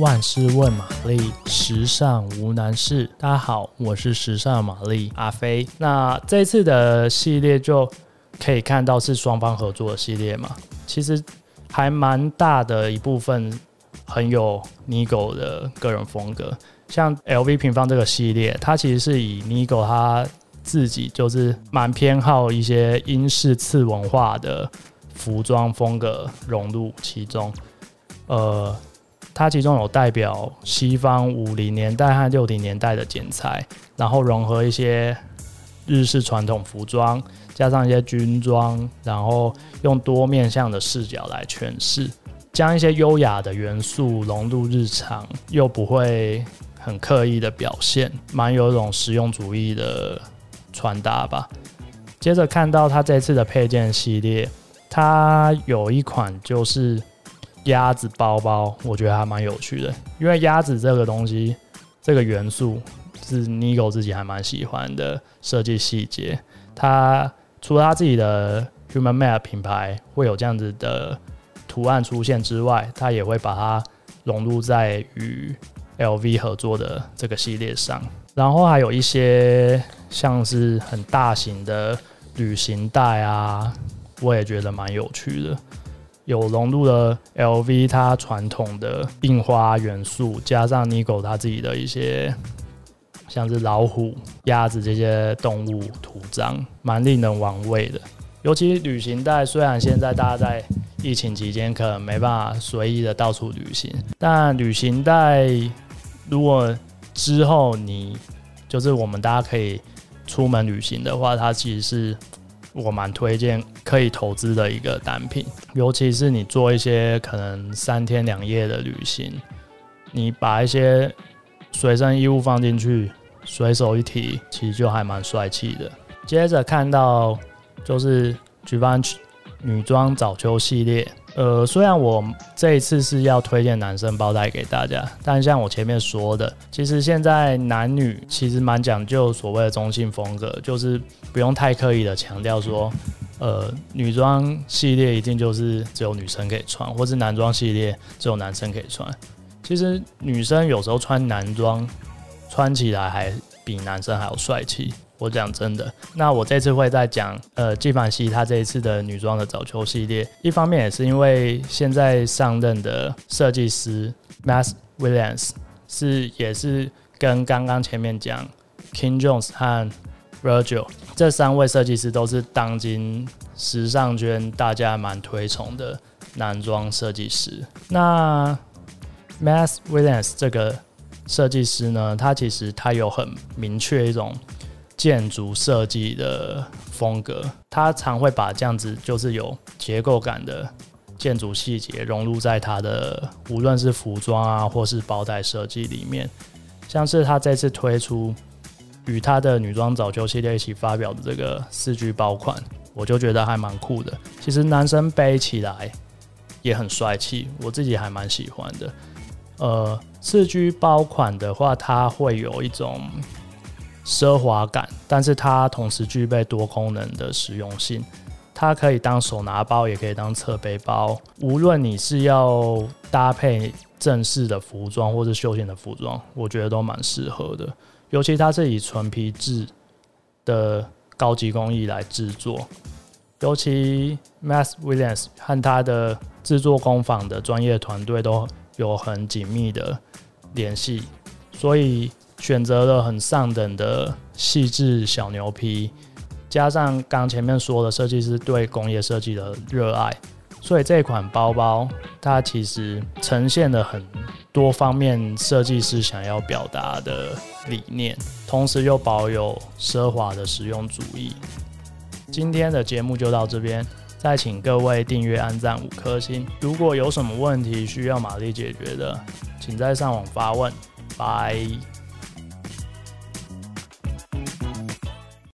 万事问玛丽，时尚无难事。大家好，我是时尚玛丽阿飞。那这次的系列就可以看到是双方合作的系列嘛，其实还蛮大的一部分很有 Nigo 的个人风格。像 LV 平方这个系列，它其实是以 Nigo 他自己就是蛮偏好一些英式次文化的服装风格融入其中，呃。它其中有代表西方五零年代和六零年代的剪裁，然后融合一些日式传统服装，加上一些军装，然后用多面向的视角来诠释，将一些优雅的元素融入日常，又不会很刻意的表现，蛮有一种实用主义的穿搭吧。接着看到它这次的配件系列，它有一款就是。鸭子包包，我觉得还蛮有趣的，因为鸭子这个东西，这个元素是 Nigo 自己还蛮喜欢的设计细节。它除了它自己的 Human Made 品牌会有这样子的图案出现之外，它也会把它融入在与 LV 合作的这个系列上。然后还有一些像是很大型的旅行袋啊，我也觉得蛮有趣的。有融入了 LV 它传统的印花元素，加上 Nigo 它自己的一些像是老虎、鸭子这些动物图章，蛮令人玩味的。尤其旅行袋，虽然现在大家在疫情期间可能没办法随意的到处旅行，但旅行袋如果之后你就是我们大家可以出门旅行的话，它其实是。我蛮推荐可以投资的一个单品，尤其是你做一些可能三天两夜的旅行，你把一些随身衣物放进去，随手一提，其实就还蛮帅气的。接着看到就是举办女装早秋系列。呃，虽然我这一次是要推荐男生包袋给大家，但像我前面说的，其实现在男女其实蛮讲究所谓的中性风格，就是不用太刻意的强调说，呃，女装系列一定就是只有女生可以穿，或是男装系列只有男生可以穿。其实女生有时候穿男装，穿起来还比男生还要帅气。我讲真的，那我这次会再讲，呃，纪梵希他这一次的女装的早秋系列，一方面也是因为现在上任的设计师 Mass Williams 是也是跟刚刚前面讲 King Jones 和 Virgil 这三位设计师都是当今时尚圈大家蛮推崇的男装设计师。那 Mass Williams 这个设计师呢，他其实他有很明确一种。建筑设计的风格，他常会把这样子就是有结构感的建筑细节融入在他的无论是服装啊，或是包袋设计里面。像是他这次推出与他的女装早秋系列一起发表的这个四 G 包款，我就觉得还蛮酷的。其实男生背起来也很帅气，我自己还蛮喜欢的。呃，四 G 包款的话，它会有一种。奢华感，但是它同时具备多功能的实用性。它可以当手拿包，也可以当侧背包。无论你是要搭配正式的服装，或是休闲的服装，我觉得都蛮适合的。尤其它是以纯皮质的高级工艺来制作，尤其 Mass Williams 和他的制作工坊的专业团队都有很紧密的联系，所以。选择了很上等的细致小牛皮，加上刚前面说的设计师对工业设计的热爱，所以这款包包它其实呈现了很多方面设计师想要表达的理念，同时又保有奢华的实用主义。今天的节目就到这边，再请各位订阅、按赞五颗星。如果有什么问题需要玛丽解决的，请在上网发问。拜。